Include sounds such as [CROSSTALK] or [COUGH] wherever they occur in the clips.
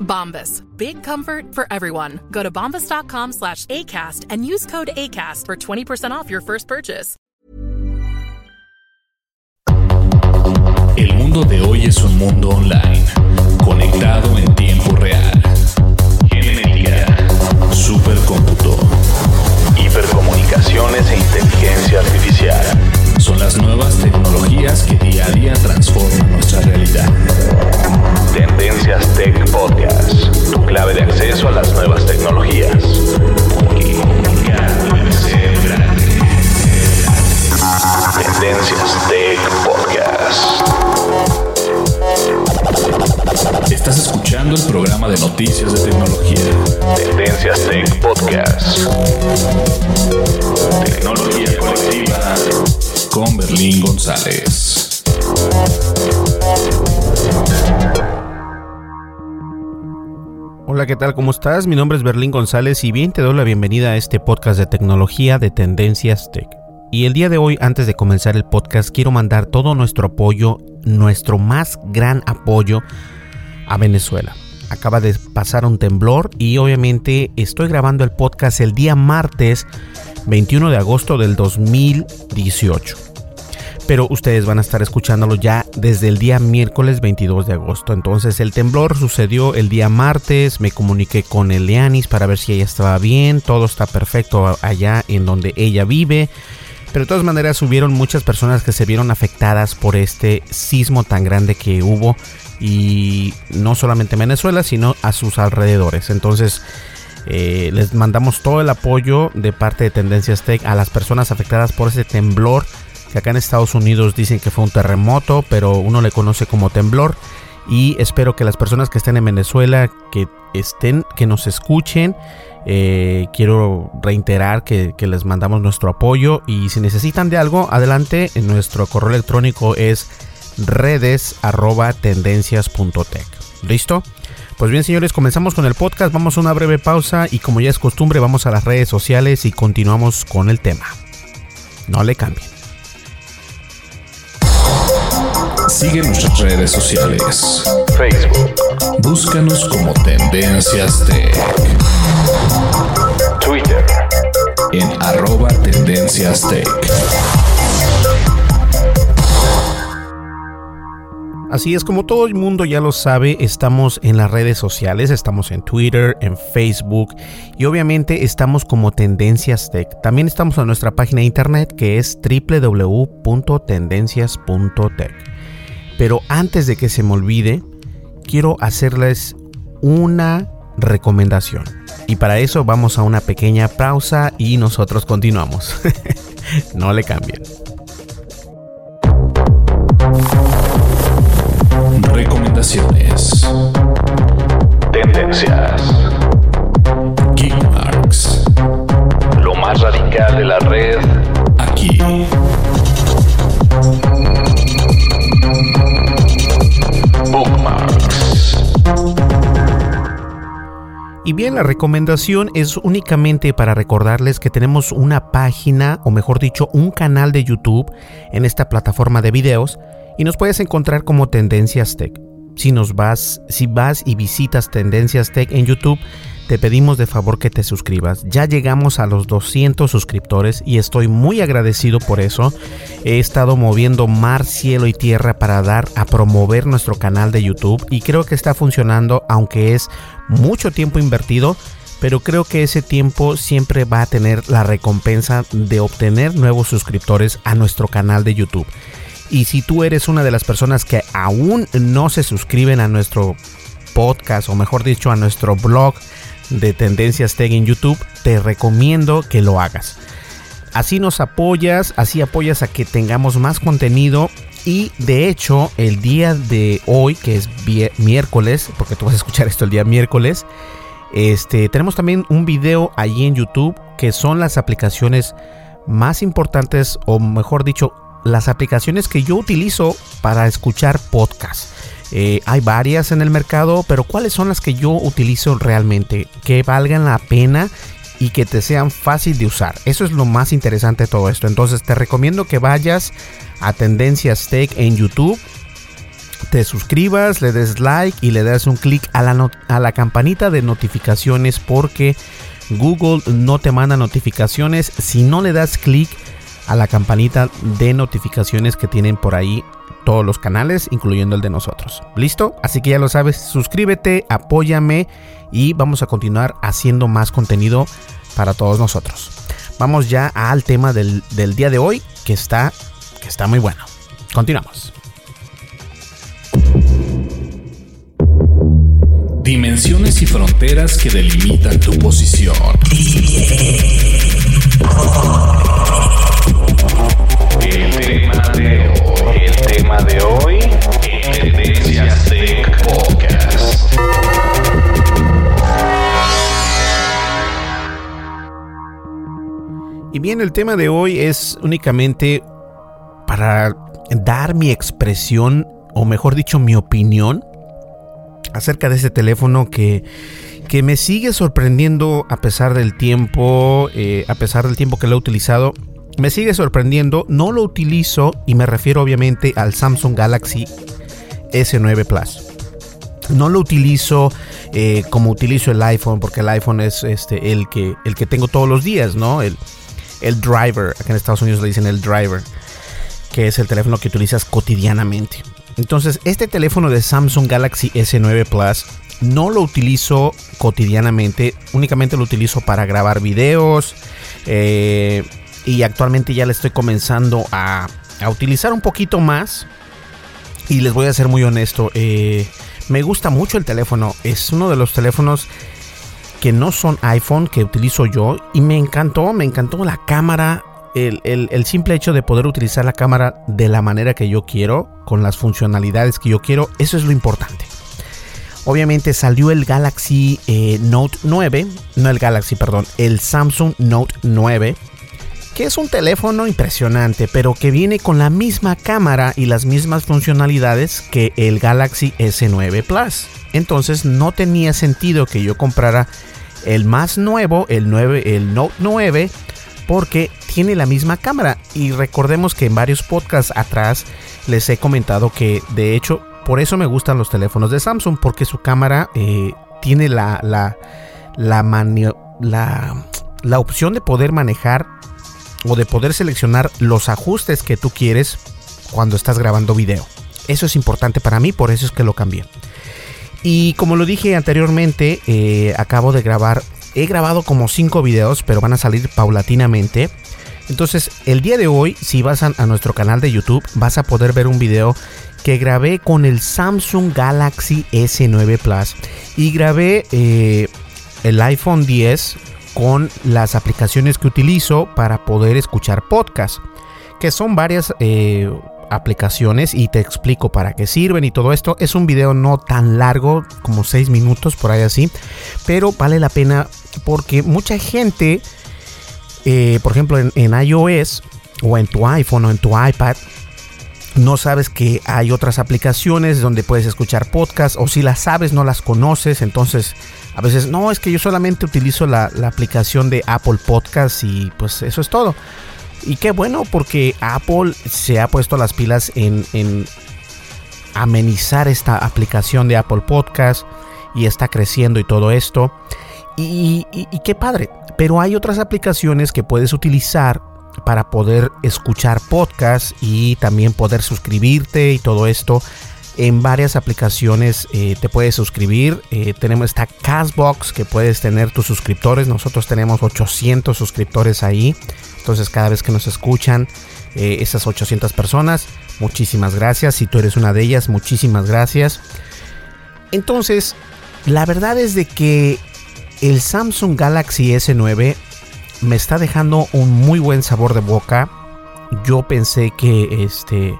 Bombas. Big comfort for everyone. Go to bombas.com slash ACAST and use code ACAST for 20% off your first purchase. El mundo de hoy es un mundo online, conectado en tiempo real. Genética, supercómputo, hipercomunicaciones e ¿qué tal? ¿Cómo estás? Mi nombre es Berlín González y bien te doy la bienvenida a este podcast de tecnología de Tendencias Tech. Y el día de hoy, antes de comenzar el podcast, quiero mandar todo nuestro apoyo, nuestro más gran apoyo a Venezuela. Acaba de pasar un temblor y obviamente estoy grabando el podcast el día martes 21 de agosto del 2018 pero ustedes van a estar escuchándolo ya desde el día miércoles 22 de agosto. Entonces el temblor sucedió el día martes, me comuniqué con Elianis para ver si ella estaba bien, todo está perfecto allá en donde ella vive. Pero de todas maneras hubieron muchas personas que se vieron afectadas por este sismo tan grande que hubo y no solamente en Venezuela, sino a sus alrededores. Entonces eh, les mandamos todo el apoyo de parte de Tendencias Tech a las personas afectadas por ese temblor que acá en Estados Unidos dicen que fue un terremoto, pero uno le conoce como temblor. Y espero que las personas que estén en Venezuela, que estén, que nos escuchen, eh, quiero reiterar que, les mandamos nuestro apoyo. Y si necesitan de algo, adelante. En nuestro correo electrónico es redes@tendencias.tech. ¿Listo? Pues bien, señores, comenzamos con el podcast. Vamos a una breve pausa y como ya es costumbre, vamos a las redes sociales y continuamos con el tema. No le cambien. Sigue nuestras redes sociales. Facebook. Búscanos como Tendencias Tech. Twitter. En arroba Tendencias Tech. Así es, como todo el mundo ya lo sabe, estamos en las redes sociales, estamos en Twitter, en Facebook y obviamente estamos como Tendencias Tech. También estamos en nuestra página de internet que es www.tendencias.tech. Pero antes de que se me olvide, quiero hacerles una recomendación. Y para eso vamos a una pequeña pausa y nosotros continuamos. [LAUGHS] no le cambien. Recomendaciones. Tendencias. Geekmarks. Lo más radical de la red aquí. Y bien, la recomendación es únicamente para recordarles que tenemos una página, o mejor dicho, un canal de YouTube en esta plataforma de videos y nos puedes encontrar como Tendencias Tech. Si nos vas, si vas y visitas Tendencias Tech en YouTube, te pedimos de favor que te suscribas. Ya llegamos a los 200 suscriptores y estoy muy agradecido por eso. He estado moviendo mar, cielo y tierra para dar a promover nuestro canal de YouTube y creo que está funcionando aunque es mucho tiempo invertido. Pero creo que ese tiempo siempre va a tener la recompensa de obtener nuevos suscriptores a nuestro canal de YouTube. Y si tú eres una de las personas que aún no se suscriben a nuestro podcast o mejor dicho a nuestro blog de Tendencias Tech en YouTube, te recomiendo que lo hagas. Así nos apoyas, así apoyas a que tengamos más contenido y de hecho el día de hoy, que es miércoles, porque tú vas a escuchar esto el día miércoles, este, tenemos también un video allí en YouTube que son las aplicaciones más importantes o mejor dicho, las aplicaciones que yo utilizo para escuchar podcasts. Eh, hay varias en el mercado, pero ¿cuáles son las que yo utilizo realmente? Que valgan la pena y que te sean fácil de usar. Eso es lo más interesante de todo esto. Entonces te recomiendo que vayas a Tendencias Tech en YouTube, te suscribas, le des like y le des un clic a la, a la campanita de notificaciones porque Google no te manda notificaciones si no le das clic a la campanita de notificaciones que tienen por ahí todos los canales, incluyendo el de nosotros. ¿Listo? Así que ya lo sabes, suscríbete, apóyame y vamos a continuar haciendo más contenido para todos nosotros. Vamos ya al tema del, día de hoy, que está, que está muy bueno. Continuamos. Dimensiones y fronteras que delimitan tu posición. Tema de hoy, Tendencias Tech Podcast. Y bien, el tema de hoy es únicamente para dar mi expresión, o mejor dicho, mi opinión acerca de este teléfono que, que me sigue sorprendiendo a pesar del tiempo, eh, a pesar del tiempo que lo he utilizado me sigue sorprendiendo, no lo utilizo y me refiero obviamente al Samsung Galaxy S9 Plus. No lo utilizo eh, como utilizo el iPhone, porque el iPhone es este, el, que, el que tengo todos los días, ¿no? El, el driver, acá en Estados Unidos le dicen el driver, que es el teléfono que utilizas cotidianamente. Entonces, este teléfono de Samsung Galaxy S9 Plus no lo utilizo cotidianamente, únicamente lo utilizo para grabar videos, eh, y actualmente ya le estoy comenzando a, utilizar un poquito más. Y les voy a ser muy honesto, eh, me gusta mucho el teléfono. Es uno de los teléfonos que no son iPhone que utilizo yo. Y me encantó, me encantó la cámara. El, el, simple hecho de poder utilizar la cámara de la manera que yo quiero, con las funcionalidades que yo quiero, eso es lo importante. Obviamente salió el Galaxy eh, Note 9, no el Galaxy, perdón, el Samsung Note 9 que es un teléfono impresionante, pero que viene con la misma cámara y las mismas funcionalidades que el Galaxy S9 Plus. Entonces no tenía sentido que yo comprara el más nuevo, el, 9, el Note 9, porque tiene la misma cámara. Y recordemos que en varios podcasts atrás les he comentado que de hecho por eso me gustan los teléfonos de Samsung, porque su cámara eh, tiene la, la, la, opción de poder manejar o de poder seleccionar los ajustes que tú quieres cuando estás grabando video. Eso es importante para mí, por eso es que lo cambié. Y como lo dije anteriormente, eh, acabo de grabar, he grabado como 5 videos, pero van a salir paulatinamente. Entonces, el día de hoy, si vas a, nuestro canal de YouTube, vas a poder ver un video que grabé con el Samsung Galaxy S9 Plus. Y grabé eh, el iPhone 10 con las aplicaciones que utilizo para poder escuchar podcast, que son varias eh, aplicaciones y te explico para qué sirven y todo esto. Es un video no tan largo, como 6 minutos por ahí así, pero vale la pena porque mucha gente, eh, por ejemplo en, en iOS o en tu iPhone o en tu iPad, no sabes que hay otras aplicaciones donde puedes escuchar podcast o si las sabes no las conoces, entonces a veces, no, es que yo solamente utilizo la, aplicación de Apple Podcast y pues eso es todo. Y qué bueno porque Apple se ha puesto las pilas en, amenizar esta aplicación de Apple Podcast y está creciendo y todo esto. Y, qué padre. Pero hay otras aplicaciones que puedes utilizar para poder escuchar podcast y también poder suscribirte y todo esto. En varias aplicaciones eh, te puedes suscribir. Eh, tenemos esta Castbox que puedes tener tus suscriptores. Nosotros tenemos 800 suscriptores ahí. Entonces cada vez que nos escuchan eh, esas 800 personas, muchísimas gracias. Si tú eres una de ellas, muchísimas gracias. Entonces, la verdad es de que el Samsung Galaxy S9 me está dejando un muy buen sabor de boca. Yo pensé que este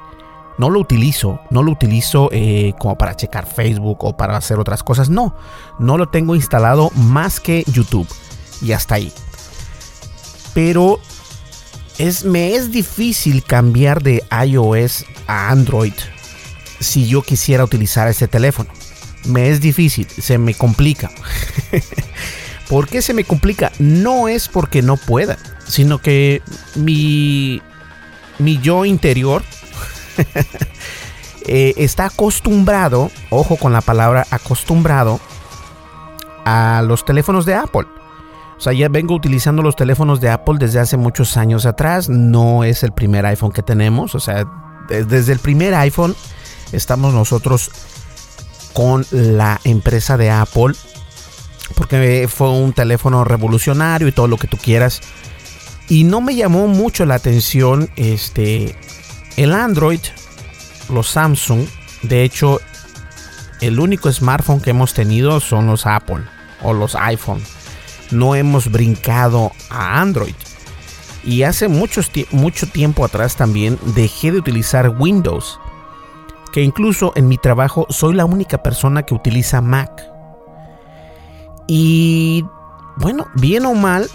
no lo utilizo, no lo utilizo eh, como para checar Facebook o para hacer otras cosas. No, no lo tengo instalado más que YouTube y hasta ahí. Pero es, me es difícil cambiar de iOS a Android si yo quisiera utilizar este teléfono. Me es difícil, se me complica. [LAUGHS] ¿Por qué se me complica? No es porque no pueda, sino que mi, mi yo interior [LAUGHS] Eh, está acostumbrado, ojo con la palabra acostumbrado, a los teléfonos de Apple. O sea, ya vengo utilizando los teléfonos de Apple desde hace muchos años atrás. No es el primer iPhone que tenemos. O sea, desde el primer iPhone estamos nosotros con la empresa de Apple. Porque fue un teléfono revolucionario y todo lo que tú quieras. Y no me llamó mucho la atención este, el Android, los Samsung, de hecho, el único smartphone que hemos tenido son los Apple o los iPhone. No hemos brincado a Android. Y hace mucho, tiempo atrás también dejé de utilizar Windows. Que incluso en mi trabajo soy la única persona que utiliza Mac. Y bueno, bien o mal,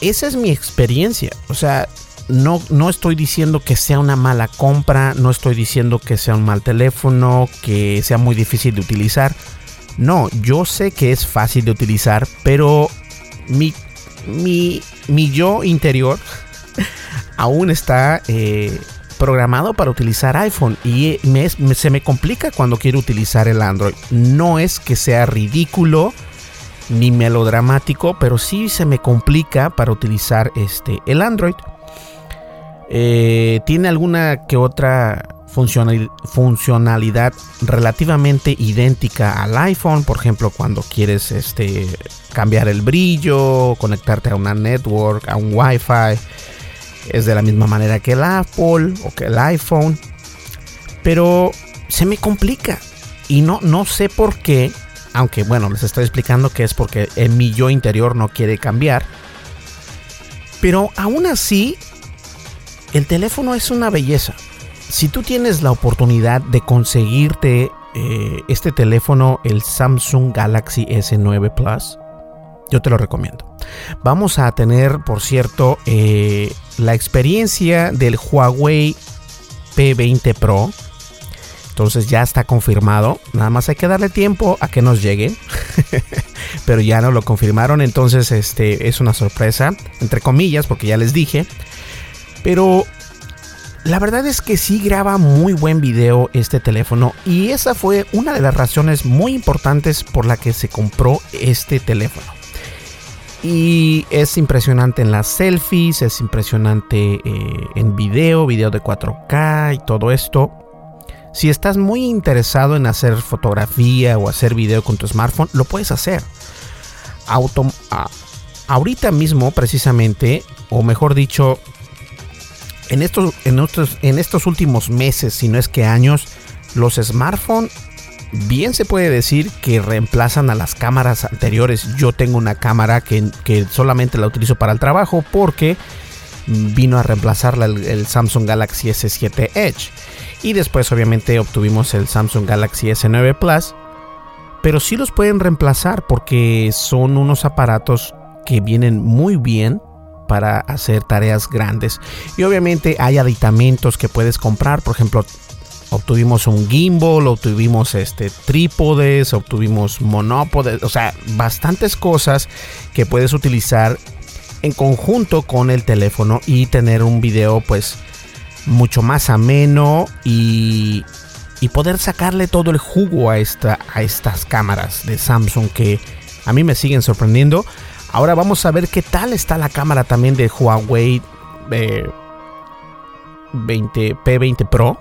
esa es mi experiencia. O sea, no, no estoy diciendo que sea una mala compra, no estoy diciendo que sea un mal teléfono, que sea muy difícil de utilizar. No, yo sé que es fácil de utilizar, pero mi, mi, mi yo interior [LAUGHS] aún está eh, programado para utilizar iPhone y se me complica cuando quiero utilizar el Android. No es que sea ridículo ni melodramático, pero sí se me complica para utilizar este, el Android. Eh, tiene alguna que otra funcionalidad relativamente idéntica al iPhone, por ejemplo, cuando quieres este, cambiar el brillo, conectarte a una network, a un Wi-Fi, es de la misma manera que el Apple o que el iPhone, pero se me complica. Y no, no sé por qué, aunque bueno, les estoy explicando que es porque en mi yo interior no quiere cambiar, pero aún así el teléfono es una belleza. Si tú tienes la oportunidad de conseguirte eh, este teléfono, el Samsung Galaxy S9 Plus, yo te lo recomiendo. Vamos a tener, por cierto, eh, la experiencia del Huawei P20 Pro. Entonces ya está confirmado. Nada más hay que darle tiempo a que nos llegue. [LAUGHS] Pero ya no lo confirmaron. Entonces este es una sorpresa. Entre comillas. Porque ya les dije. Pero la verdad es que sí graba muy buen video este teléfono y esa fue una de las razones muy importantes por la que se compró este teléfono. Y es impresionante en las selfies, es impresionante eh, en video, video de 4K y todo esto. Si estás muy interesado en hacer fotografía o hacer video con tu smartphone, lo puedes hacer. ahorita mismo, precisamente, o mejor dicho, en estos, en, estos últimos meses, si no es que años, los smartphones bien se puede decir que reemplazan a las cámaras anteriores. Yo tengo una cámara que, solamente la utilizo para el trabajo porque vino a reemplazarla el, Samsung Galaxy S7 Edge. Y después obviamente obtuvimos el Samsung Galaxy S9 Plus. Pero sí los pueden reemplazar porque son unos aparatos que vienen muy bien para hacer tareas grandes. Y obviamente hay aditamentos que puedes comprar, por ejemplo, obtuvimos un gimbal, obtuvimos este trípodes, obtuvimos monópodes, o sea, bastantes cosas que puedes utilizar en conjunto con el teléfono y tener un video pues mucho más ameno y, y poder sacarle todo el jugo a, esta, a estas cámaras de Samsung que a mí me siguen sorprendiendo. Ahora vamos a ver qué tal está la cámara también de Huawei eh, 20, P20 Pro.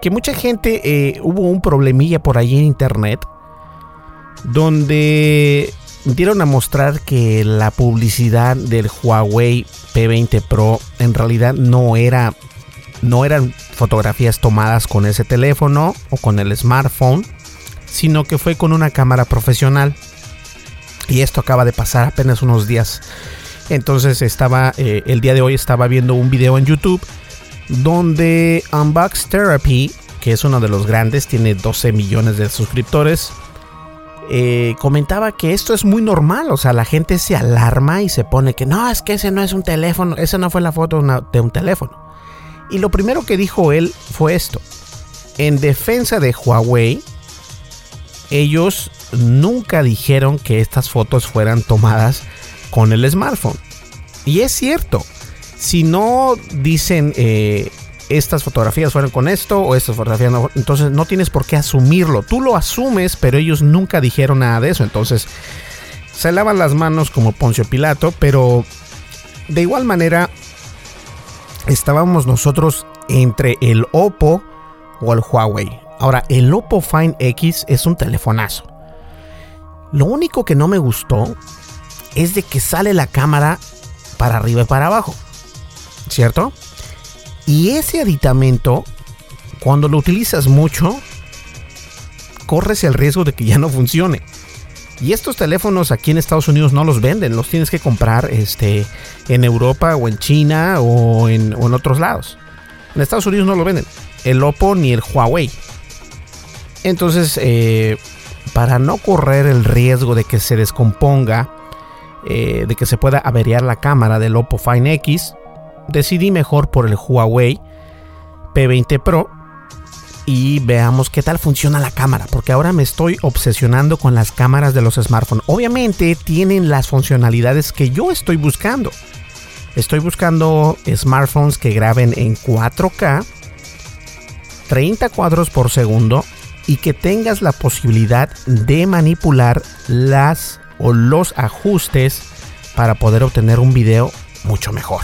Que mucha gente eh, hubo un problemilla por ahí en internet donde dieron a mostrar que la publicidad del Huawei P20 Pro en realidad no era no eran fotografías tomadas con ese teléfono o con el smartphone, sino que fue con una cámara profesional. Y esto acaba de pasar apenas unos días. Entonces estaba, eh, el día de hoy estaba viendo un video en YouTube donde Unbox Therapy, que es uno de los grandes, tiene 12 millones de suscriptores, eh, comentaba que esto es muy normal, o sea, la gente se alarma y se pone que no, es que ese no es un teléfono, esa no fue la foto de un teléfono. Y lo primero que dijo él fue esto. En defensa de Huawei, ellos nunca dijeron que estas fotos fueran tomadas con el smartphone. Y es cierto, si no dicen eh, estas fotografías fueron con esto o estas fotografías no, entonces no tienes por qué asumirlo. Tú lo asumes, pero ellos nunca dijeron nada de eso. Entonces se lavan las manos como Poncio Pilato, pero de igual manera estábamos nosotros entre el Oppo o el Huawei. Ahora, el Oppo Find X es un telefonazo. Lo único que no me gustó es de que sale la cámara para arriba y para abajo. ¿Cierto? Y ese aditamento, cuando lo utilizas mucho, corres el riesgo de que ya no funcione. Y estos teléfonos aquí en Estados Unidos no los venden, los tienes que comprar este, en Europa o en China o en, otros lados. En Estados Unidos no lo venden, el Oppo ni el Huawei. Entonces, eh, para no correr el riesgo de que se descomponga, eh, de que se pueda averiar la cámara del Oppo Find X, decidí mejor por el Huawei P20 Pro y veamos qué tal funciona la cámara, porque ahora me estoy obsesionando con las cámaras de los smartphones. Obviamente tienen las funcionalidades que yo estoy buscando. Estoy buscando smartphones que graben en 4K, 30 cuadros por segundo y que tengas la posibilidad de manipular las o los ajustes para poder obtener un video mucho mejor.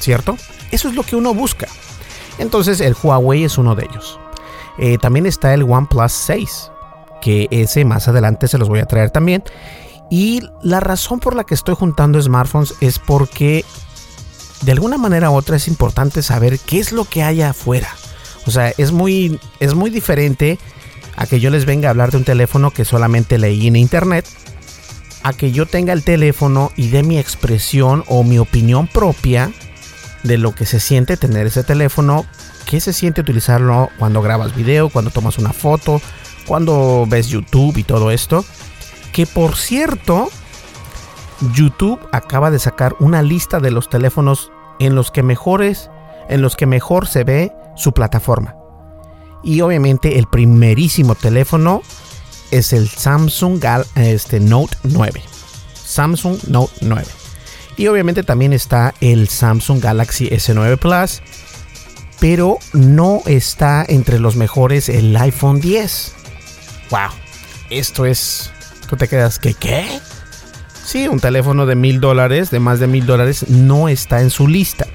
¿cierto? Eso es lo que uno busca. Entonces el Huawei es uno de ellos. Eh, también está el OnePlus 6, que ese más adelante se los voy a traer también. Y la razón por la que estoy juntando smartphones es porque de alguna manera u otra es importante saber qué es lo que hay afuera. O sea, es muy, es muy diferente a que yo les venga a hablar de un teléfono que solamente leí en internet, a que yo tenga el teléfono y dé mi expresión o mi opinión propia de lo que se siente tener ese teléfono, qué se siente utilizarlo cuando grabas video, cuando tomas una foto, cuando ves YouTube y todo esto. Que por cierto, YouTube acaba de sacar una lista de los teléfonos en los que mejores, en los que mejor se ve su plataforma. Y obviamente el primerísimo teléfono es el Samsung este, Note 9. Samsung Note 9. Y obviamente también está el Samsung Galaxy S9 Plus. Pero no está entre los mejores el iPhone 10. ¡Wow! Esto es... Tú te quedas que ¿qué? Sí, un teléfono de mil dólares, de más de mil dólares, no está en su lista.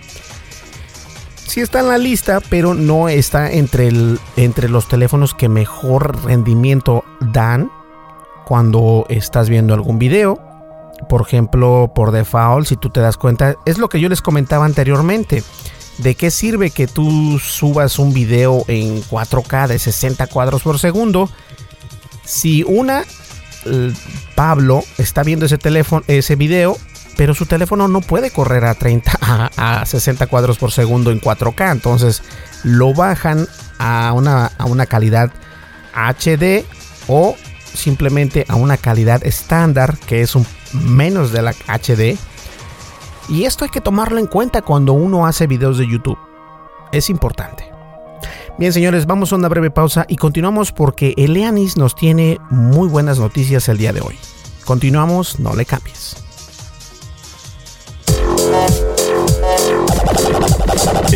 Sí está en la lista, pero no está entre, el, entre los teléfonos que mejor rendimiento dan cuando estás viendo algún video por ejemplo, por default, si tú te das cuenta, es lo que yo les comentaba anteriormente. ¿De qué sirve que tú subas un video en 4K de 60 cuadros por segundo? Si una, Pablo está viendo ese teléfono, ese video, pero su teléfono no puede correr a 30 [LAUGHS] a, 60 cuadros por segundo en 4K, entonces lo bajan a una, a una calidad HD o simplemente a una calidad estándar que es un menos de la HD. Y esto hay que tomarlo en cuenta cuando uno hace videos de YouTube. Es importante. Bien, señores, vamos a una breve pausa y continuamos porque Eleanis nos tiene muy buenas noticias el día de hoy. Continuamos, no le cambies.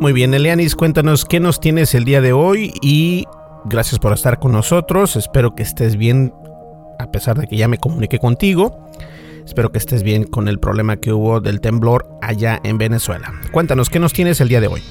Muy bien, Elianis, cuéntanos qué nos tienes el día de hoy y gracias por estar con nosotros. Espero que estés bien, a pesar de que ya me comuniqué contigo. Espero que estés bien con el problema que hubo del temblor allá en Venezuela. Cuéntanos qué nos tienes el día de hoy.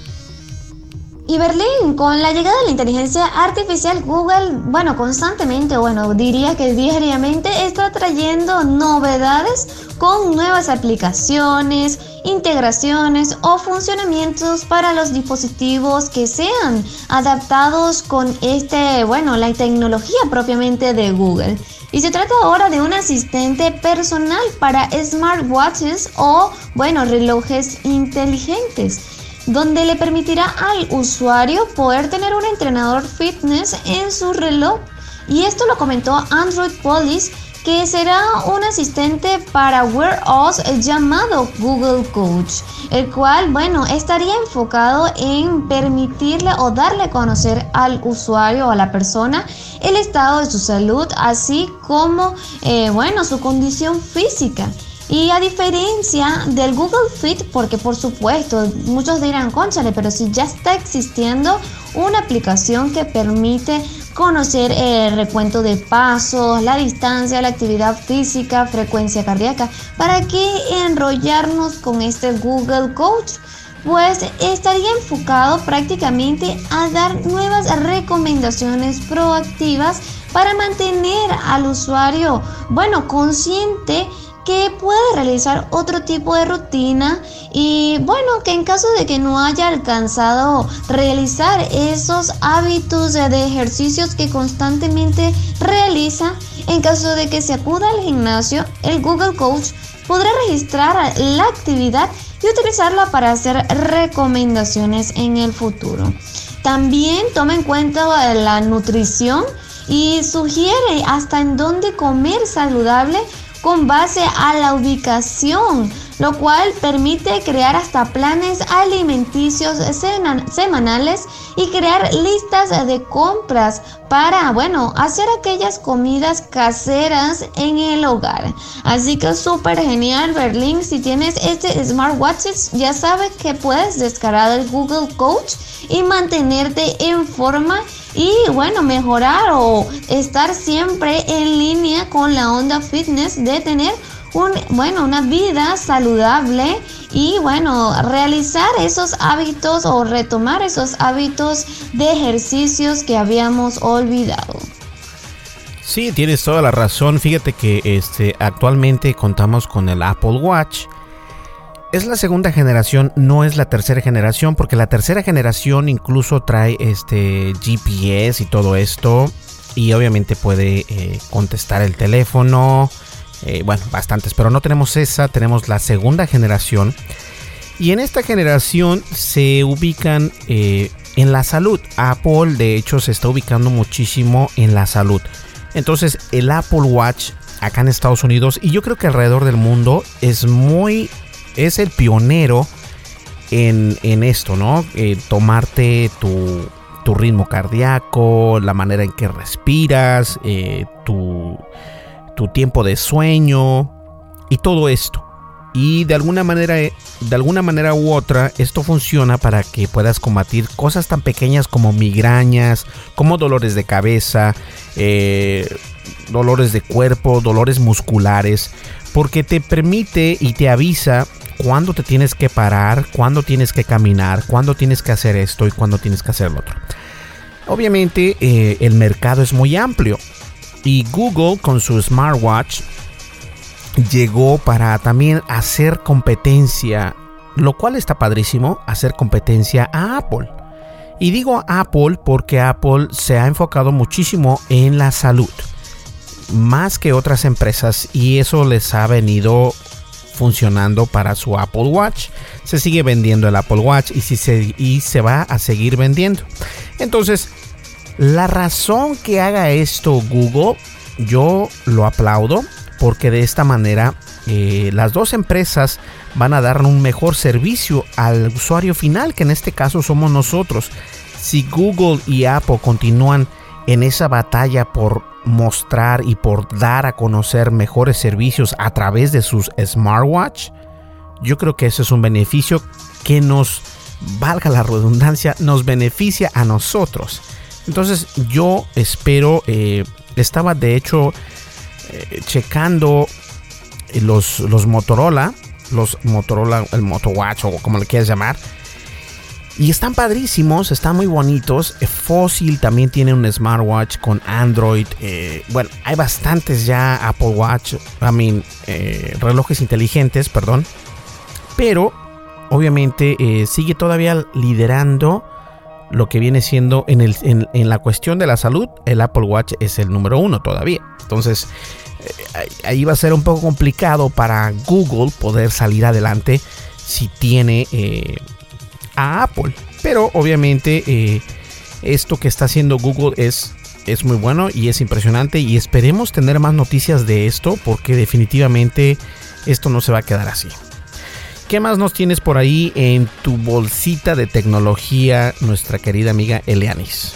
Y Berlín, con la llegada de la inteligencia artificial, Google, bueno, constantemente, bueno, diría que diariamente está trayendo novedades con nuevas aplicaciones, integraciones o funcionamientos para los dispositivos que sean adaptados con este, bueno, la tecnología propiamente de Google. Y se trata ahora de un asistente personal para smartwatches o, bueno, relojes inteligentes donde le permitirá al usuario poder tener un entrenador fitness en su reloj. Y esto lo comentó Android Police, que será un asistente para Wear OS llamado Google Coach, el cual, bueno, estaría enfocado en permitirle o darle a conocer al usuario o a la persona el estado de su salud, así como, eh, bueno, su condición física. Y a diferencia del Google Fit, porque por supuesto muchos dirán, conchale, pero si ya está existiendo una aplicación que permite conocer el recuento de pasos, la distancia, la actividad física, frecuencia cardíaca, ¿para qué enrollarnos con este Google Coach? Pues estaría enfocado prácticamente a dar nuevas recomendaciones proactivas para mantener al usuario, bueno, consciente que puede realizar otro tipo de rutina y bueno, que en caso de que no haya alcanzado realizar esos hábitos de ejercicios que constantemente realiza, en caso de que se acuda al gimnasio, el Google Coach podrá registrar la actividad y utilizarla para hacer recomendaciones en el futuro. También toma en cuenta la nutrición y sugiere hasta en dónde comer saludable con base a la ubicación, lo cual permite crear hasta planes alimenticios semanales y crear listas de compras para, bueno, hacer aquellas comidas caseras en el hogar. Así que súper genial, Berlín. Si tienes este smartwatches, ya sabes que puedes descargar el Google Coach y mantenerte en forma y bueno, mejorar o estar siempre en línea con la onda fitness de tener un, bueno, una vida saludable y bueno, realizar esos hábitos o retomar esos hábitos de ejercicios que habíamos olvidado. Sí, tienes toda la razón. Fíjate que este actualmente contamos con el Apple Watch es la segunda generación, no es la tercera generación, porque la tercera generación incluso trae este GPS y todo esto. Y obviamente puede eh, contestar el teléfono. Eh, bueno, bastantes, pero no tenemos esa, tenemos la segunda generación. Y en esta generación se ubican eh, en la salud. Apple de hecho se está ubicando muchísimo en la salud. Entonces el Apple Watch acá en Estados Unidos y yo creo que alrededor del mundo es muy es el pionero en, esto, ¿no? Eh, tomarte tu, ritmo cardíaco, la manera en que respiras, eh, tu, tu tiempo de sueño y todo esto. Y de alguna manera, de alguna manera u otra, esto funciona para que puedas combatir cosas tan pequeñas como migrañas, como dolores de cabeza, eh, dolores de cuerpo, dolores musculares, porque te permite y te avisa cuándo te tienes que parar, cuándo tienes que caminar, cuándo tienes que hacer esto y cuándo tienes que hacer lo otro. Obviamente eh, el mercado es muy amplio y Google con su smartwatch llegó para también hacer competencia, lo cual está padrísimo, hacer competencia a Apple. Y digo Apple porque Apple se ha enfocado muchísimo en la salud, más que otras empresas, y eso les ha venido funcionando para su Apple Watch. Se sigue vendiendo el Apple Watch y, si se, y se va a seguir vendiendo. Entonces, la razón que haga esto Google, yo lo aplaudo porque de esta manera eh, las dos empresas van a dar un mejor servicio al usuario final, que en este caso somos nosotros. Si Google y Apple continúan en esa batalla por mostrar y por dar a conocer mejores servicios a través de sus smartwatch, yo creo que ese es un beneficio que nos, valga la redundancia, nos beneficia a nosotros. Entonces yo espero, eh, estaba de hecho eh, checando los, los Motorola, los Motorola, el Motowatch o como le quieras llamar. Y están padrísimos, están muy bonitos. Eh, Fossil también tiene un smartwatch con Android. Eh, bueno, hay bastantes ya Apple Watch, I mean, eh, relojes inteligentes, perdón. Pero, obviamente, sigue todavía liderando lo que viene siendo en, el, en la cuestión de la salud. El Apple Watch es el número uno todavía. Entonces, ahí va a ser un poco complicado para Google poder salir adelante si tiene Apple. Pero obviamente eh, esto que está haciendo Google es, es muy bueno y es impresionante y esperemos tener más noticias de esto porque definitivamente esto no se va a quedar así. ¿Qué más nos tienes por ahí en tu bolsita de tecnología, nuestra querida amiga Eleanis?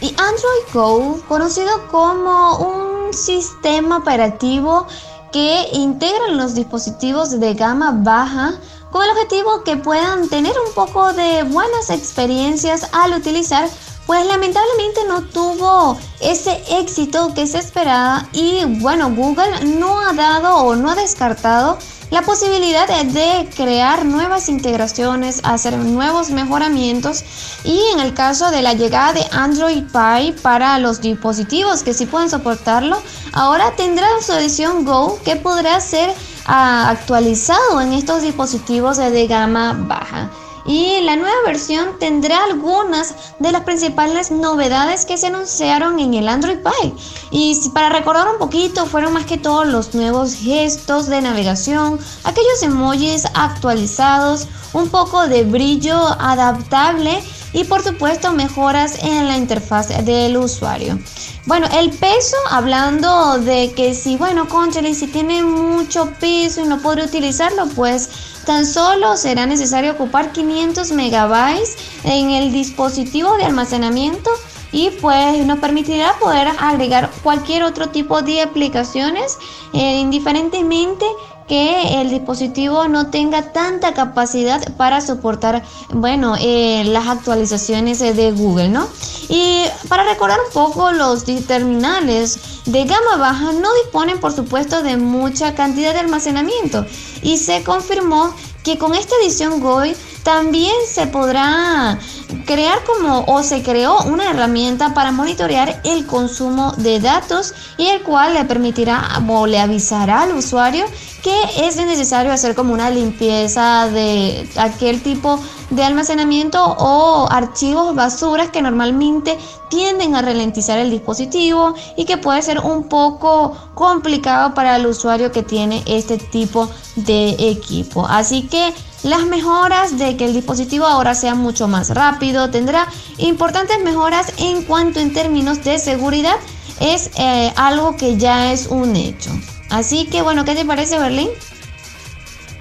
Y Android Go, conocido como un sistema operativo que integra los dispositivos de gama baja con el objetivo que puedan tener un poco de buenas experiencias al utilizar, pues lamentablemente no tuvo ese éxito que se esperaba y bueno, Google no ha dado o no ha descartado la posibilidad de crear nuevas integraciones, hacer nuevos mejoramientos y en el caso de la llegada de Android Pie para los dispositivos que sí pueden soportarlo, ahora tendrá su edición Go que podrá ser actualizado en estos dispositivos de gama baja y la nueva versión tendrá algunas de las principales novedades que se anunciaron en el Android Pie. Y para recordar un poquito, fueron más que todo los nuevos gestos de navegación, aquellos emojis actualizados, un poco de brillo adaptable y por supuesto mejoras en la interfaz del usuario. Bueno, el peso, hablando de que si, bueno, Conchely, si tiene mucho peso y no podré utilizarlo, pues Tan solo será necesario ocupar 500 megabytes en el dispositivo de almacenamiento y pues nos permitirá poder agregar cualquier otro tipo de aplicaciones eh, indiferentemente que el dispositivo no tenga tanta capacidad para soportar, bueno, eh, las actualizaciones de Google, ¿no? Y para recordar un poco, los terminales de gama baja no disponen, por supuesto, de mucha cantidad de almacenamiento. Y se confirmó que con esta edición GOI también se podrá crear como o se creó una herramienta para monitorear el consumo de datos y el cual le permitirá o le avisará al usuario que es necesario hacer como una limpieza de aquel tipo de almacenamiento o archivos basuras que normalmente tienden a ralentizar el dispositivo y que puede ser un poco complicado para el usuario que tiene este tipo de equipo. Así que las mejoras de que el dispositivo ahora sea mucho más rápido, tendrá importantes mejoras en cuanto en términos de seguridad, es eh, algo que ya es un hecho. Así que bueno, ¿qué te parece Berlín?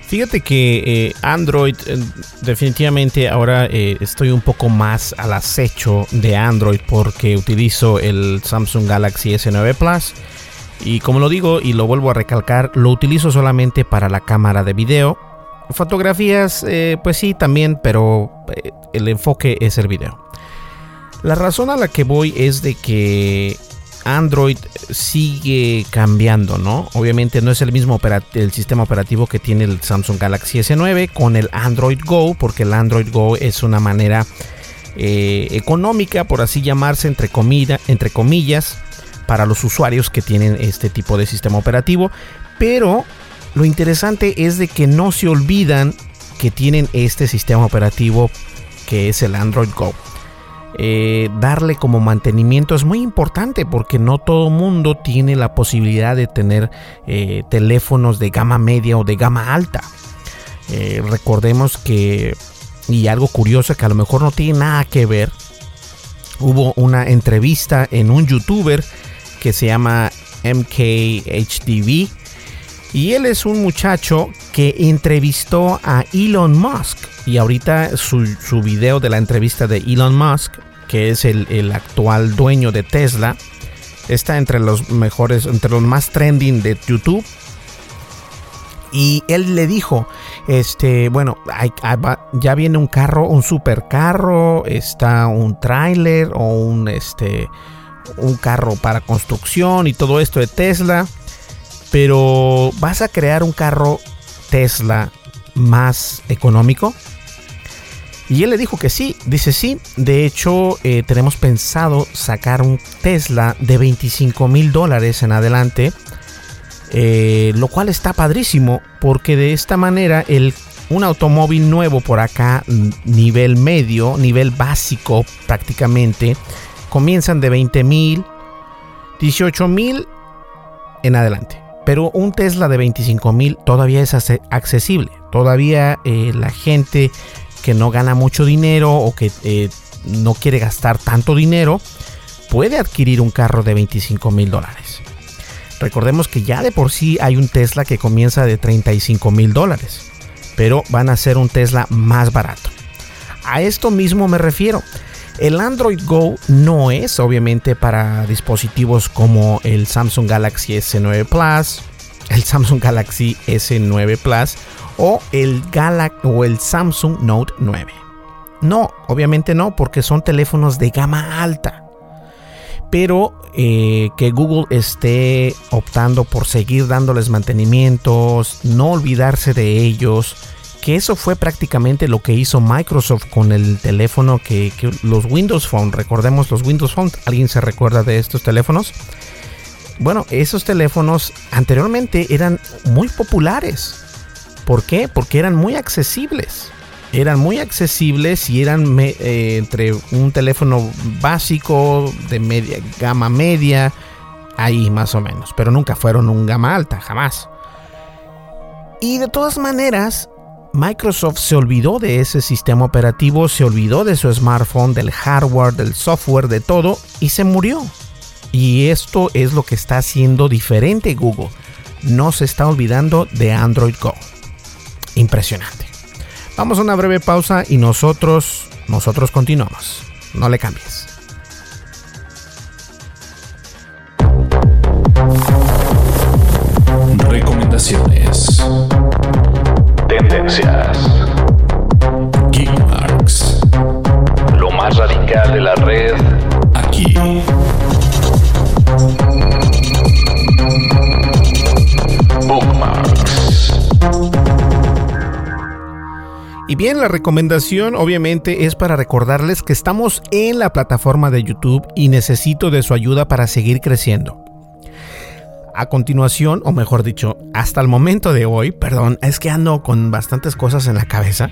Fíjate que eh, Android, eh, definitivamente ahora estoy un poco más al acecho de Android porque utilizo el Samsung Galaxy S9 Plus. Y como lo digo y lo vuelvo a recalcar, lo utilizo solamente para la cámara de video Fotografías, eh, pues sí, también, pero eh, el enfoque es el video. La razón a la que voy es de que Android sigue cambiando, ¿no? Obviamente no es el mismo el sistema operativo que tiene el Samsung Galaxy S9 con el Android Go, porque el Android Go es una manera eh, económica, por así llamarse, entre, entre comillas, para los usuarios que tienen este tipo de sistema operativo, pero lo interesante es de que no se olvidan que tienen este sistema operativo que es el Android Go. Eh, darle como mantenimiento es muy importante porque no todo mundo tiene la posibilidad de tener eh, teléfonos de gama media o de gama alta. Eh, recordemos que, y algo curioso que a lo mejor no tiene nada que ver, hubo una entrevista en un youtuber que se llama MKHDV y él es un muchacho que entrevistó a Elon Musk y ahorita su, su video de la entrevista de Elon Musk que es el, actual dueño de Tesla, está entre los mejores, entre los más trending de YouTube. Y él le dijo, este, bueno, ya viene un carro, un supercarro, está un tráiler o un, este, un carro para construcción y todo esto de Tesla. Pero vas a crear un carro Tesla más económico. Y él le dijo que sí, dice sí, de hecho eh, tenemos pensado sacar un Tesla de 25 mil dólares en adelante, eh, lo cual está padrísimo porque de esta manera el, un automóvil nuevo por acá, nivel medio, nivel básico prácticamente, comienzan de 20 mil, 18 mil en adelante. Pero un Tesla de 25 mil todavía es accesible. Todavía eh, la gente que no gana mucho dinero o que eh, no quiere gastar tanto dinero, puede adquirir un carro de 25 mil dólares. Recordemos que ya de por sí hay un Tesla que comienza de 35 mil dólares, pero van a ser un Tesla más barato. A esto mismo me refiero. El Android Go no es obviamente para dispositivos como el Samsung Galaxy S9 Plus, el Samsung Galaxy S9 Plus o el Galaxy o el Samsung Note 9. No, obviamente no, porque son teléfonos de gama alta. Pero eh, que Google esté optando por seguir dándoles mantenimientos, no olvidarse de ellos, que eso fue prácticamente lo que hizo Microsoft con el teléfono que, los Windows Phone, recordemos los Windows Phone, ¿alguien se recuerda de estos teléfonos? Bueno, esos teléfonos anteriormente eran muy populares. ¿Por qué? Porque eran muy accesibles. Eran muy accesibles y eran eh, entre un teléfono básico de media gama media, ahí más o menos, pero nunca fueron un gama alta, jamás. Y de todas maneras, Microsoft se olvidó de ese sistema operativo, se olvidó de su smartphone, del hardware, del software, de todo, y se murió. Y esto es lo que está haciendo diferente Google. No se está olvidando de Android Go impresionante. Vamos a una breve pausa y nosotros, nosotros continuamos. No le cambies. Recomendaciones. Tendencias. Geekmarks. Lo más radical de la red aquí. Y bien, la recomendación obviamente es para recordarles que estamos en la plataforma de YouTube y necesito de su ayuda para seguir creciendo. A continuación, o mejor dicho, hasta el momento de hoy, perdón, es que ando con bastantes cosas en la cabeza,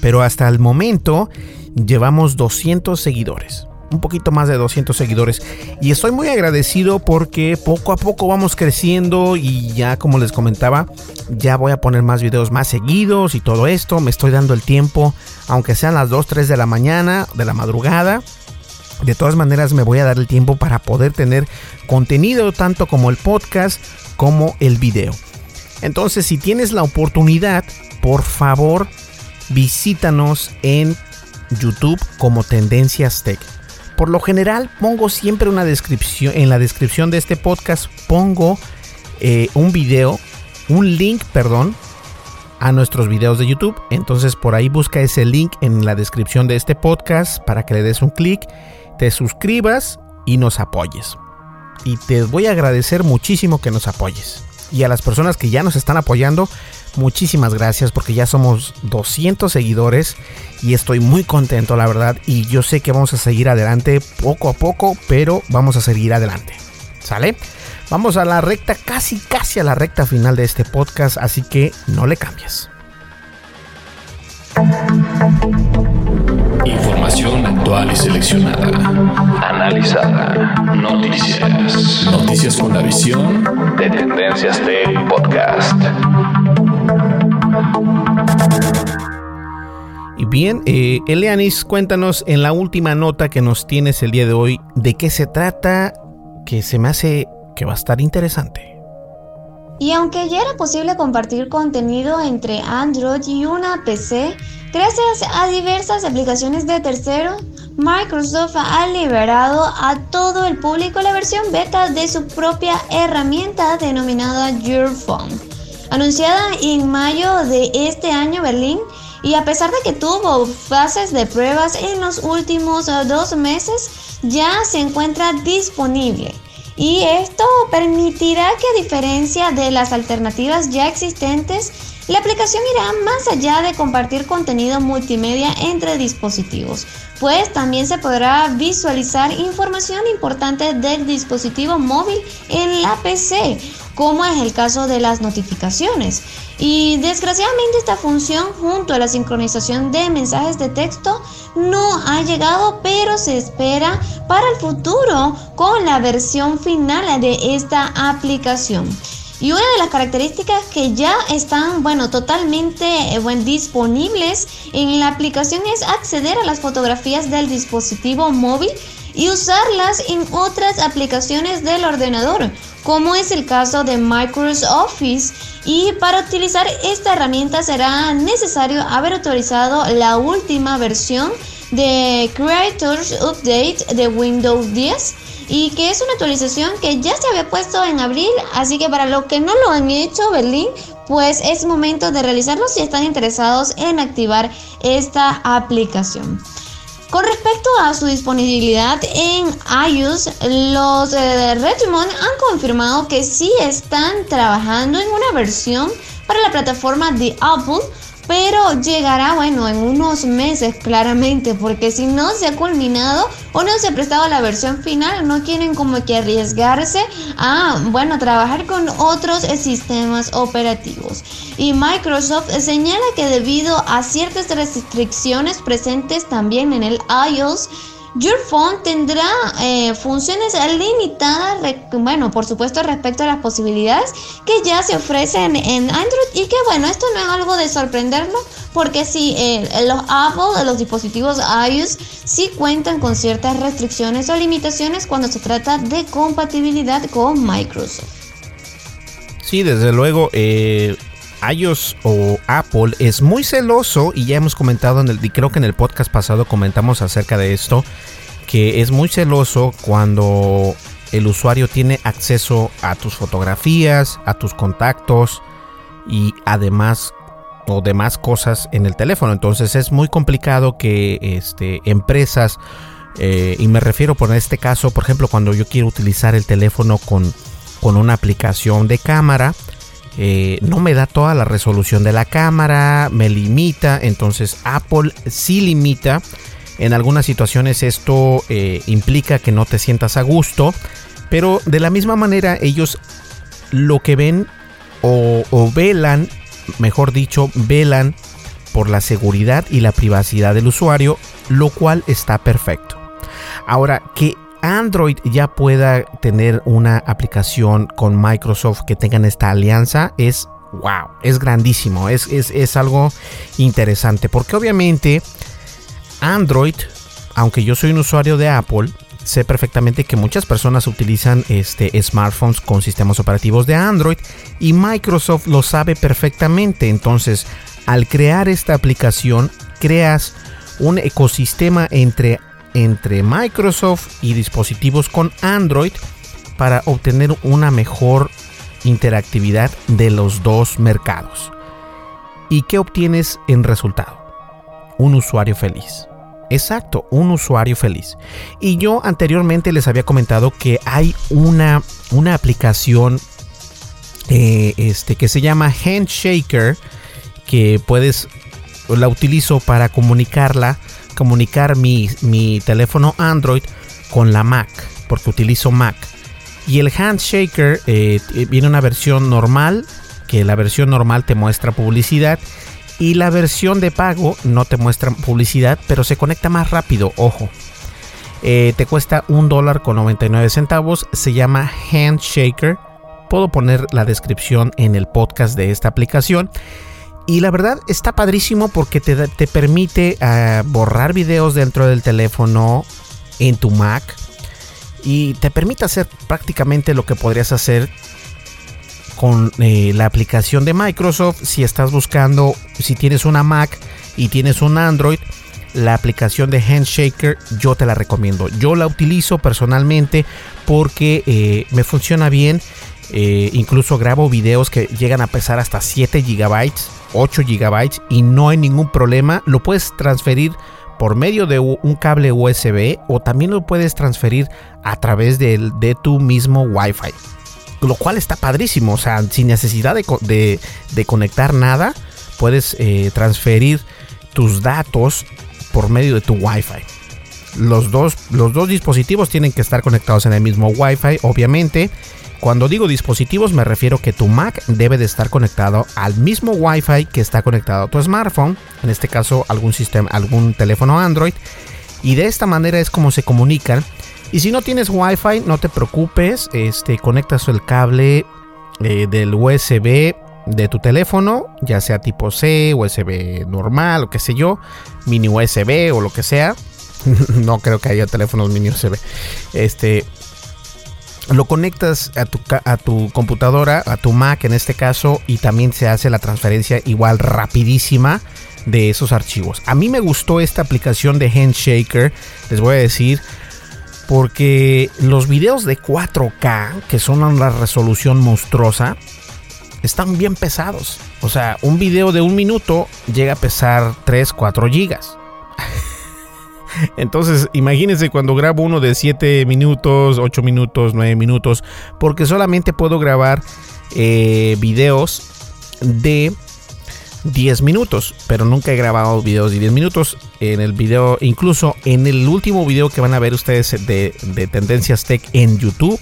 pero hasta el momento llevamos 200 seguidores un poquito más de 200 seguidores. Y estoy muy agradecido porque poco a poco vamos creciendo y ya como les comentaba, ya voy a poner más videos más seguidos y todo esto. Me estoy dando el tiempo, aunque sean las 2, 3 de la mañana, de la madrugada. De todas maneras me voy a dar el tiempo para poder tener contenido tanto como el podcast como el video. Entonces si tienes la oportunidad, por favor visítanos en YouTube como Tendencias Tech. Por lo general pongo siempre una descripción, en la descripción de este podcast pongo eh, un video, un link, perdón, a nuestros videos de YouTube. Entonces por ahí busca ese link en la descripción de este podcast para que le des un clic, te suscribas y nos apoyes. Y te voy a agradecer muchísimo que nos apoyes. Y a las personas que ya nos están apoyando, muchísimas gracias porque ya somos 200 seguidores y estoy muy contento la verdad y yo sé que vamos a seguir adelante poco a poco pero vamos a seguir adelante ¿sale? vamos a la recta casi casi a la recta final de este podcast así que no le cambies Información actual y seleccionada. Analizada. Noticias. Noticias con la visión de Tendencias Tech Podcast. Y bien, eh, Elianis, cuéntanos en la última nota que nos tienes el día de hoy de qué se trata, que se me hace que va a estar interesante. Y aunque ya era posible compartir contenido entre Android y una PC, gracias a diversas aplicaciones de terceros, Microsoft ha liberado a todo el público la versión beta de su propia herramienta denominada Your Phone. Anunciada en mayo de este año Berlín, y a pesar de que tuvo fases de pruebas en los últimos dos meses, ya se encuentra disponible y esto permitirá que a diferencia de las alternativas ya existentes, la aplicación irá más allá de compartir contenido multimedia entre dispositivos, pues también se podrá visualizar información importante del dispositivo móvil en la PC, como es el caso de las notificaciones. Y desgraciadamente esta función junto a la sincronización de mensajes de texto no ha llegado, pero se espera para el futuro con la versión final de esta aplicación. Y una de las características que ya están, bueno, totalmente eh, disponibles en la aplicación es acceder a las fotografías del dispositivo móvil y usarlas en otras aplicaciones del ordenador, como es el caso de Microsoft Office. Y para utilizar esta herramienta será necesario haber autorizado la última versión de Creators Update de Windows 10 y que es una actualización que ya se había puesto en abril, así que para los que no lo han hecho, Berlín, pues es momento de realizarlo si están interesados en activar esta aplicación. Con respecto a su disponibilidad en iOS, los de Redmond han confirmado que sí están trabajando en una versión para la plataforma de Apple pero llegará, bueno, en unos meses claramente, porque si no se ha culminado o no se ha prestado la versión final, no quieren como que arriesgarse a, bueno, trabajar con otros sistemas operativos. Y Microsoft señala que debido a ciertas restricciones presentes también en el iOS, Your Phone tendrá eh, funciones limitadas, bueno, por supuesto respecto a las posibilidades que ya se ofrecen en Android y que bueno, esto no es algo de sorprenderlo porque si eh, los Apple, los dispositivos iOS sí cuentan con ciertas restricciones o limitaciones cuando se trata de compatibilidad con Microsoft. Sí, desde luego, eh, iOS o Apple es muy celoso y ya hemos comentado en el, y creo que en el podcast pasado comentamos acerca de esto, que es muy celoso cuando el usuario tiene acceso a tus fotografías, a tus contactos y además o demás cosas en el teléfono. Entonces es muy complicado que este, empresas, eh, y me refiero por este caso, por ejemplo, cuando yo quiero utilizar el teléfono con, con una aplicación de cámara, eh, no me da toda la resolución de la cámara, me limita, entonces Apple sí limita. En algunas situaciones esto eh, implica que no te sientas a gusto, pero de la misma manera ellos lo que ven o, o velan, mejor dicho, velan por la seguridad y la privacidad del usuario, lo cual está perfecto. Ahora, que Android ya pueda tener una aplicación con Microsoft que tengan esta alianza es wow, es grandísimo, es, es, algo interesante porque obviamente Android, aunque yo soy un usuario de Apple, sé perfectamente que muchas personas utilizan este, smartphones con sistemas operativos de Android y Microsoft lo sabe perfectamente. Entonces, al crear esta aplicación, creas un ecosistema entre entre Microsoft y dispositivos con Android para obtener una mejor interactividad de los dos mercados. ¿Y qué obtienes en resultado? Un usuario feliz. Exacto, un usuario feliz. Y yo anteriormente les había comentado que hay una, una aplicación eh, este, que se llama Handshaker, que puedes, la utilizo para comunicarla comunicar mi, teléfono Android con la Mac, porque utilizo Mac. Y el Handshaker eh, viene una versión normal, que la versión normal te muestra publicidad. Y la versión de pago no te muestra publicidad, pero se conecta más rápido, ojo. Eh, te cuesta un dólar con 99 centavos. Se llama Handshaker. Puedo poner la descripción en el podcast de esta aplicación. Y la verdad está padrísimo porque te, te permite ah, borrar videos dentro del teléfono en tu Mac. Y te permite hacer prácticamente lo que podrías hacer con eh, la aplicación de Microsoft. Si estás buscando, si tienes una Mac y tienes un Android, la aplicación de Handshaker yo te la recomiendo. Yo la utilizo personalmente porque eh, me funciona bien. Eh, incluso grabo videos que llegan a pesar hasta 7 GB, 8 GB y no hay ningún problema. Lo puedes transferir por medio de un cable USB o también lo puedes transferir a través de, de tu mismo Wi-Fi lo cual está padrísimo. O sea, sin necesidad de, conectar nada, puedes eh, transferir tus datos por medio de tu Wi-Fi. Los dos, los dos dispositivos tienen que estar conectados en el mismo Wi-Fi, obviamente. Cuando digo dispositivos me refiero que tu Mac debe de estar conectado al mismo Wi-Fi que está conectado a tu smartphone, en este caso algún sistema, algún teléfono Android, y de esta manera es como se comunican y si no tienes Wi-Fi, no te preocupes, este, conectas el cable eh, del USB de tu teléfono, ya sea tipo C, USB normal o qué sé yo, mini USB o lo que sea. [LAUGHS] no creo que haya teléfonos mini USB. Este, lo conectas a tu, a tu computadora, a tu Mac en este caso, y también se hace la transferencia igual rapidísima de esos archivos. A mí me gustó esta aplicación de Handshaker, les voy a decir, porque los videos de 4K, que son una resolución monstruosa, están bien pesados. O sea, un video de un minuto llega a pesar 3, 4 gigas. Entonces, imagínense cuando grabo uno de 7 minutos, 8 minutos, 9 minutos, porque solamente puedo grabar eh, videos de 10 minutos, pero nunca he grabado videos de 10 minutos. En el video, incluso en el último video que van a ver ustedes de, Tendencias Tech en YouTube,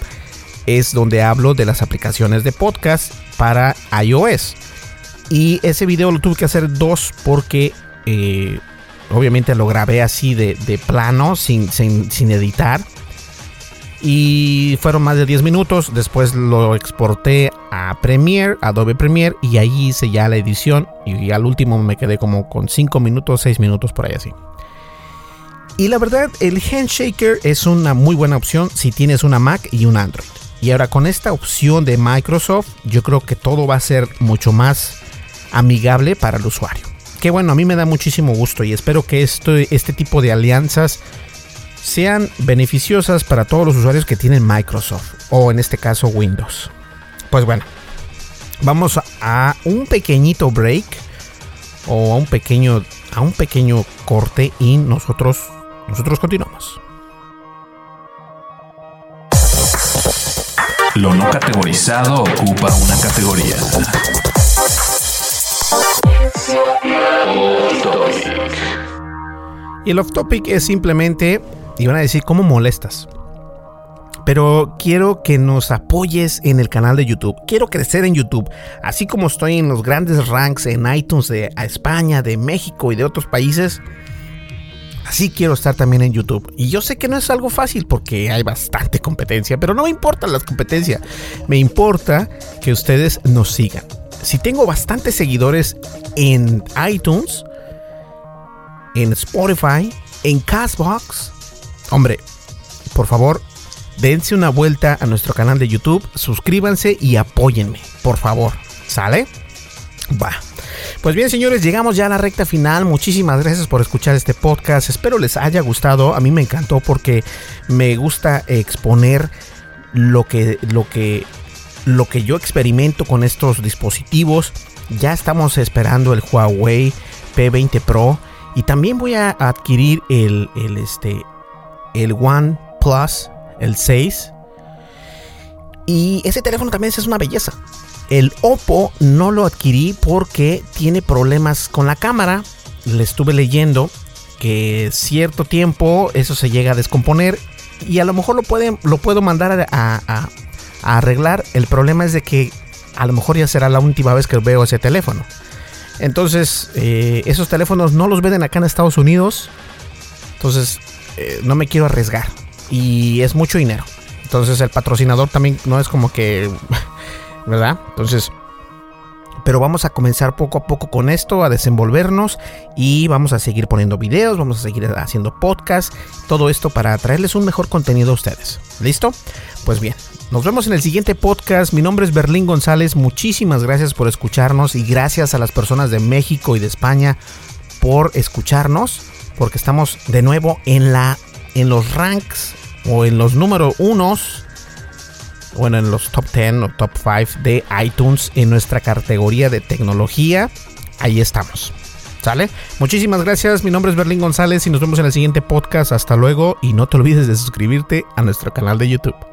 es donde hablo de las aplicaciones de podcast para iOS. Y ese video lo tuve que hacer dos porque eh, obviamente lo grabé así de, plano, sin, sin editar y fueron más de 10 minutos. Después lo exporté a Premiere, Adobe Premiere y ahí hice ya la edición y al último me quedé como con 5 minutos, 6 minutos por ahí así. Y la verdad, el Handshaker es una muy buena opción si tienes una Mac y un Android. Y ahora con esta opción de Microsoft, yo creo que todo va a ser mucho más amigable para el usuario. Que bueno, a mí me da muchísimo gusto y espero que este tipo de alianzas sean beneficiosas para todos los usuarios que tienen Microsoft o en este caso Windows. Pues bueno, vamos a un pequeñito break o a un pequeño a un pequeño corte y nosotros nosotros continuamos. Lo no categorizado ocupa una categoría. Y el off topic es simplemente y van a decir, ¿cómo molestas? Pero quiero que nos apoyes en el canal de YouTube. Quiero crecer en YouTube. Así como estoy en los grandes ranks en iTunes de España, de México y de otros países. Así quiero estar también en YouTube. Y yo sé que no es algo fácil porque hay bastante competencia. Pero no me importa la competencia. Me importa que ustedes nos sigan. Si tengo bastantes seguidores en iTunes, en Spotify, en Castbox Hombre, por favor, dense una vuelta a nuestro canal de YouTube, suscríbanse y apóyenme, por favor. ¿Sale? Va. Pues bien, señores, llegamos ya a la recta final. Muchísimas gracias por escuchar este podcast. Espero les haya gustado. A mí me encantó porque me gusta exponer lo que, lo que, lo que yo experimento con estos dispositivos. Ya estamos esperando el Huawei P20 Pro y también voy a adquirir el, el este, el One Plus, el 6. Y ese teléfono también es una belleza. El Oppo no lo adquirí porque tiene problemas con la cámara. Le estuve leyendo que cierto tiempo eso se llega a descomponer y a lo mejor lo, puede, lo puedo mandar a, arreglar. El problema es de que a lo mejor ya será la última vez que veo ese teléfono. Entonces, eh, esos teléfonos no los venden acá en Estados Unidos. Entonces, eh, no me quiero arriesgar. Y es mucho dinero. Entonces, el patrocinador también no es como que... [LAUGHS] ¿Verdad? Entonces, pero vamos a comenzar poco a poco con esto, a desenvolvernos y vamos a seguir poniendo videos, vamos a seguir haciendo podcasts, todo esto para traerles un mejor contenido a ustedes. ¿Listo? Pues bien, nos vemos en el siguiente podcast. Mi nombre es Berlín González, muchísimas gracias por escucharnos y gracias a las personas de México y de España por escucharnos, porque estamos de nuevo en la en los ranks o en los número unos bueno, en los top 10 o top 5 de iTunes en nuestra categoría de tecnología. Ahí estamos. ¿Sale? Muchísimas gracias. Mi nombre es Berlín González y nos vemos en el siguiente podcast. Hasta luego y no te olvides de suscribirte a nuestro canal de YouTube.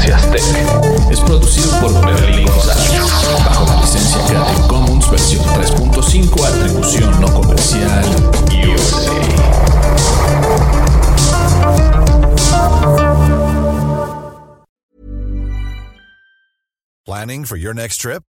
Tendencias Tech es producido por Berlín González bajo la licencia Creative Commons versión 3.5 atribución no comercial USA. Planning for your next trip?